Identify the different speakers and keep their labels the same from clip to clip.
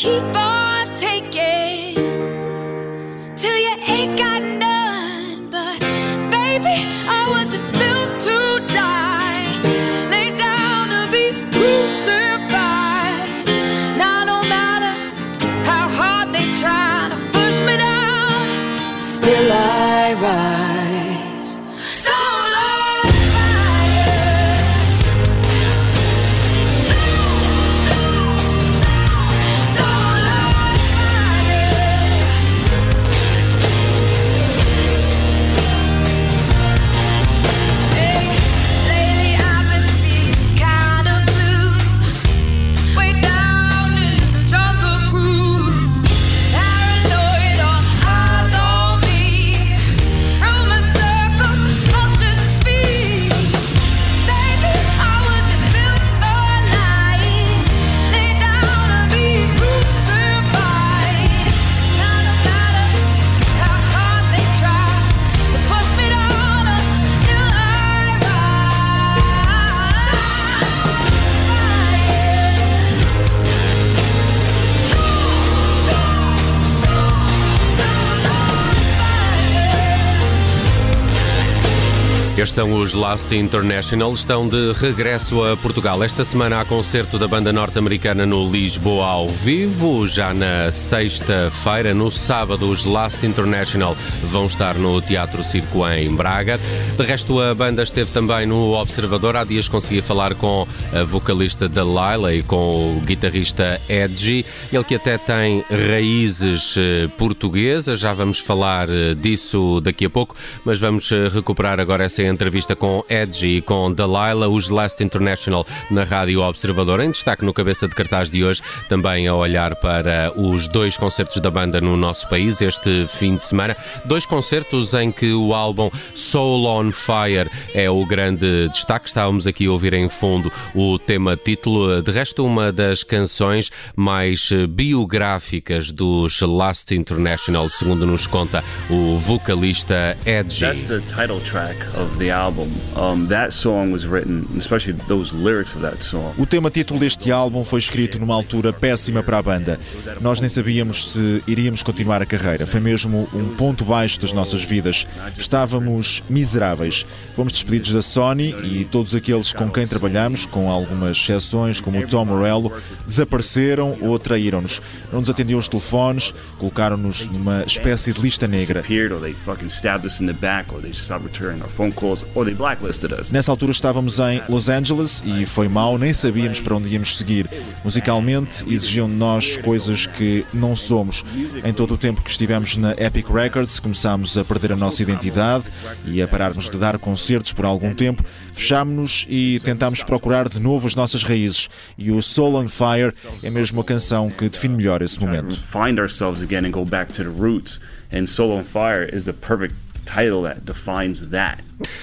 Speaker 1: Keep on
Speaker 2: Estes são os Last International, estão de regresso a Portugal. Esta semana há concerto da banda norte-americana no Lisboa ao vivo. Já na sexta-feira, no sábado, os Last International vão estar no Teatro Circo em Braga. De resto, a banda esteve também no Observador. Há dias consegui falar com a vocalista Delilah e com o guitarrista Edgy. Ele que até tem raízes eh, portuguesas, já vamos falar eh, disso daqui a pouco, mas vamos eh, recuperar agora essa entrevista com Edgy e com Delilah, os Last International na Rádio Observador. Em destaque no cabeça de cartaz de hoje, também a olhar para os dois concertos da banda no nosso país este fim de semana. Dois concertos em que o álbum Soul on Fire é o grande destaque. Estávamos aqui a ouvir em fundo o tema título. De resto, uma das canções mais biográficas dos Last International, segundo nos conta o vocalista Edgy.
Speaker 3: That's the title track of the album. Um, that song was written, especially those lyrics of that song.
Speaker 4: O tema título deste álbum foi escrito numa altura péssima para a banda. Nós nem sabíamos se iríamos continuar a carreira. Foi mesmo um ponto baixo das nossas vidas. Estávamos miseráveis. Fomos despedidos da Sony e todos aqueles com quem trabalhamos, com algumas exceções, como o Tom Morello, desapareceram ou traíram-nos. Não nos atendiam os telefones, colocaram-nos numa espécie de lista negra.
Speaker 3: Or they fucking stabbed us in the back, or they stopped returning our phone calls, or they blacklisted us.
Speaker 4: Nessa altura estávamos em Los Angeles e foi mal, nem sabíamos para onde íamos seguir. Musicalmente exigiam de nós coisas que não somos. Em todo o tempo que estivemos na Epic Records, começámos a perder a nossa identidade e a pararmos de dar concertos por algum tempo. Fechámos-nos e tentámos procurar de novo as nossas raízes. E o Soul on Fire é mesmo a canção que define melhor esse momento.
Speaker 3: Find ourselves again and go back to the roots. And Soul on Fire is the perfect title that defines that.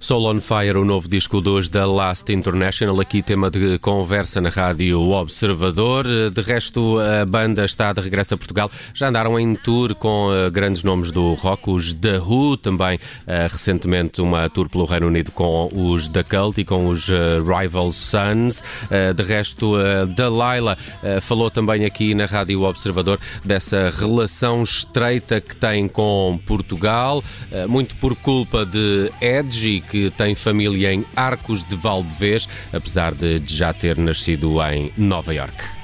Speaker 2: Soul on Fire, o novo disco 2 da Last International, aqui tema de conversa na rádio Observador. De resto, a banda está de regresso a Portugal. Já andaram em tour com eh, grandes nomes do rock, os The Who, também eh, recentemente uma tour pelo Reino Unido com os The Cult e com os eh, Rival Sons. De resto, a Delilah eh, falou também aqui na rádio Observador dessa relação estreita que tem com Portugal, eh, muito por culpa de Edge, que tem família em Arcos de Valdevez, apesar de já ter nascido em Nova York.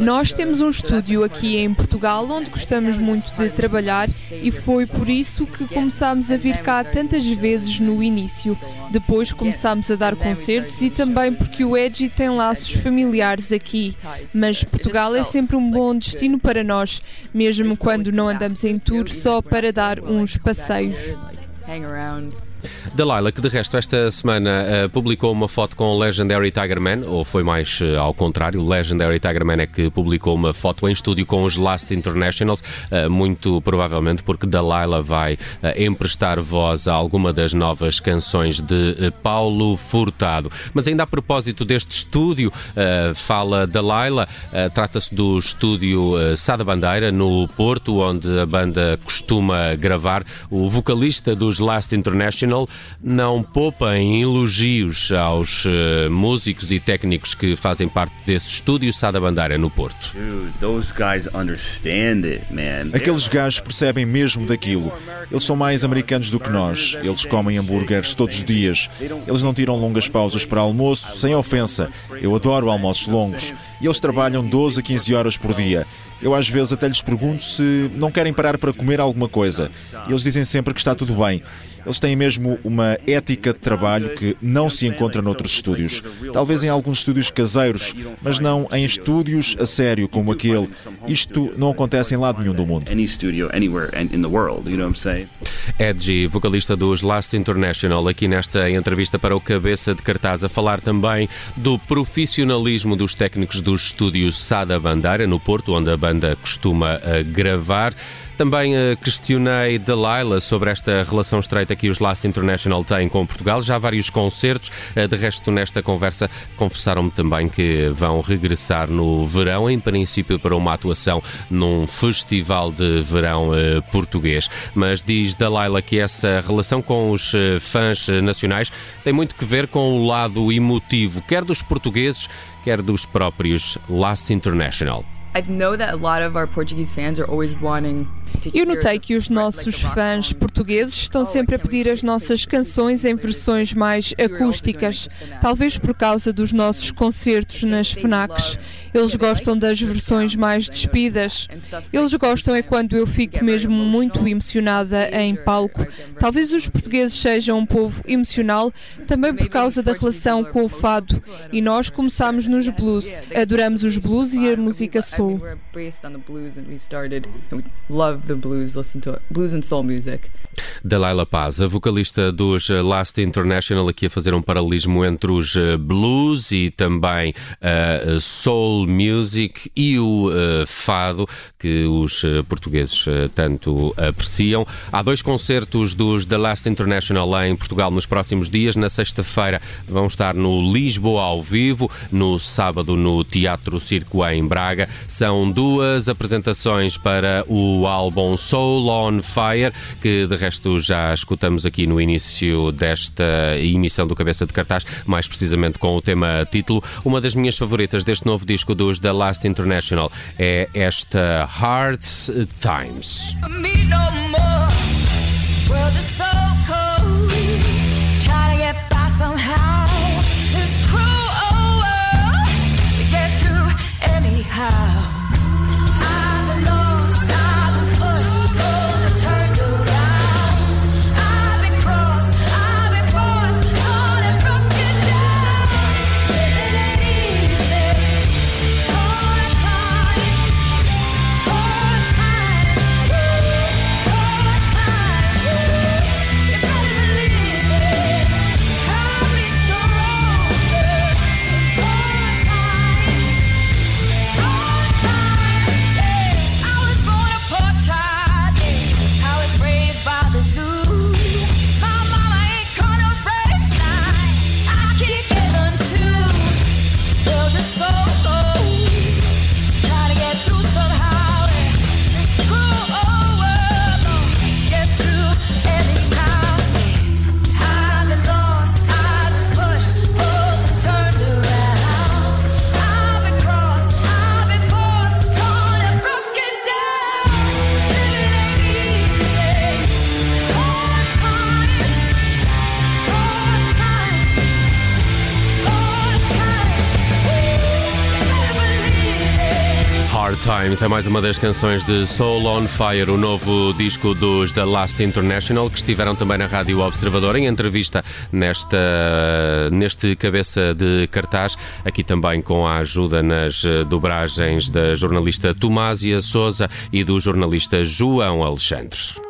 Speaker 5: Nós temos um estúdio aqui em Portugal onde gostamos muito de trabalhar e foi por isso que começámos a vir cá tantas vezes no início. Depois começámos a dar concertos e também porque o Edgy tem laços familiares aqui. Mas Portugal é sempre um bom destino para nós, mesmo quando não andamos em tour só para dar uns passeios.
Speaker 2: Delilah, que de resto esta semana uh, publicou uma foto com Legendary Tiger Man, ou foi mais uh, ao contrário, Legendary Tiger Man é que publicou uma foto em estúdio com os Last Internationals, uh, muito provavelmente porque Delilah vai emprestar voz a alguma das novas canções de Paulo Furtado. Mas ainda a propósito deste estúdio, fala Delilah, trata-se do estúdio Sada Bandeira, no Porto, onde a banda costuma gravar. O vocalista dos Last Não poupa em elogios aos uh, músicos e técnicos que fazem parte desse estúdio Sada Bandeira no Porto.
Speaker 4: Aqueles gajos percebem mesmo daquilo. Eles são mais americanos do que nós. Eles comem hambúrgueres todos os dias. Eles não tiram longas pausas para almoço, sem ofensa. Eu adoro almoços longos. E eles trabalham 12 a 15 horas por dia. Eu às vezes até lhes pergunto se não querem parar para comer alguma coisa. Eles dizem sempre que está tudo bem. Eles têm mesmo uma ética de trabalho que não se encontra noutros estúdios. Talvez em alguns estúdios caseiros, mas não em estúdios a sério como aquele. Isto não acontece em lado nenhum do mundo.
Speaker 2: Edgy, vocalista dos Last International, aqui nesta entrevista para o Cabeça de Cartaz, a falar também do profissionalismo dos técnicos dos estúdios Sada Bandeira, no Porto, onde a banda costuma eh, gravar. Também uh, questionei Delilah sobre esta relação estreita que os Last International têm com Portugal. Já há vários concertos. Uh, de resto, nesta conversa, confessaram-me também que vão regressar no verão, em princípio para uma atuação num festival de verão português. Mas diz Delilah que essa relação com os fãs nacionais tem muito que ver com o lado emotivo, quer dos portugueses, quer dos próprios Last International. I know that a lot of our Portuguese fans are always
Speaker 5: wanting eu notei que os nossos fãs portugueses estão sempre a pedir as nossas canções em versões mais acústicas, talvez por causa dos nossos concertos nas FNACs. Eles gostam das versões mais despidas. Eles gostam é quando eu fico mesmo muito emocionada em palco. Talvez os portugueses sejam um povo emocional também por causa da relação com o fado. E nós começamos nos blues. Adoramos os blues e a música soul
Speaker 2: love the blues, listen to blues and soul music. Delilah Paz, a vocalista dos eh, Last International, aqui a fazer um paralelismo entre os eh, blues e também uh, soul music e o uh, fado, que os portugueses tanto apreciam. Há dois concertos dos The Last International em Portugal nos próximos dias. Na sexta-feira vão estar no Lisboa ao vivo, no sábado no Teatro Circo em Braga. São duas apresentações para o álbum Soul on Fire, que de resto já escutamos aqui no início desta emissão do Cabeça de Cartaz, mais precisamente com o tema título. Uma das minhas favoritas deste novo disco dos The Last International é esta Hard Times. Times é mais uma das canções de Soul on Fire, o novo disco dos The Last International, que estiveram também na Rádio Observador em entrevista nesta, neste cabeça de cartaz, aqui também com a ajuda nas dobragens da jornalista Tomásia Souza e do jornalista João Alexandre.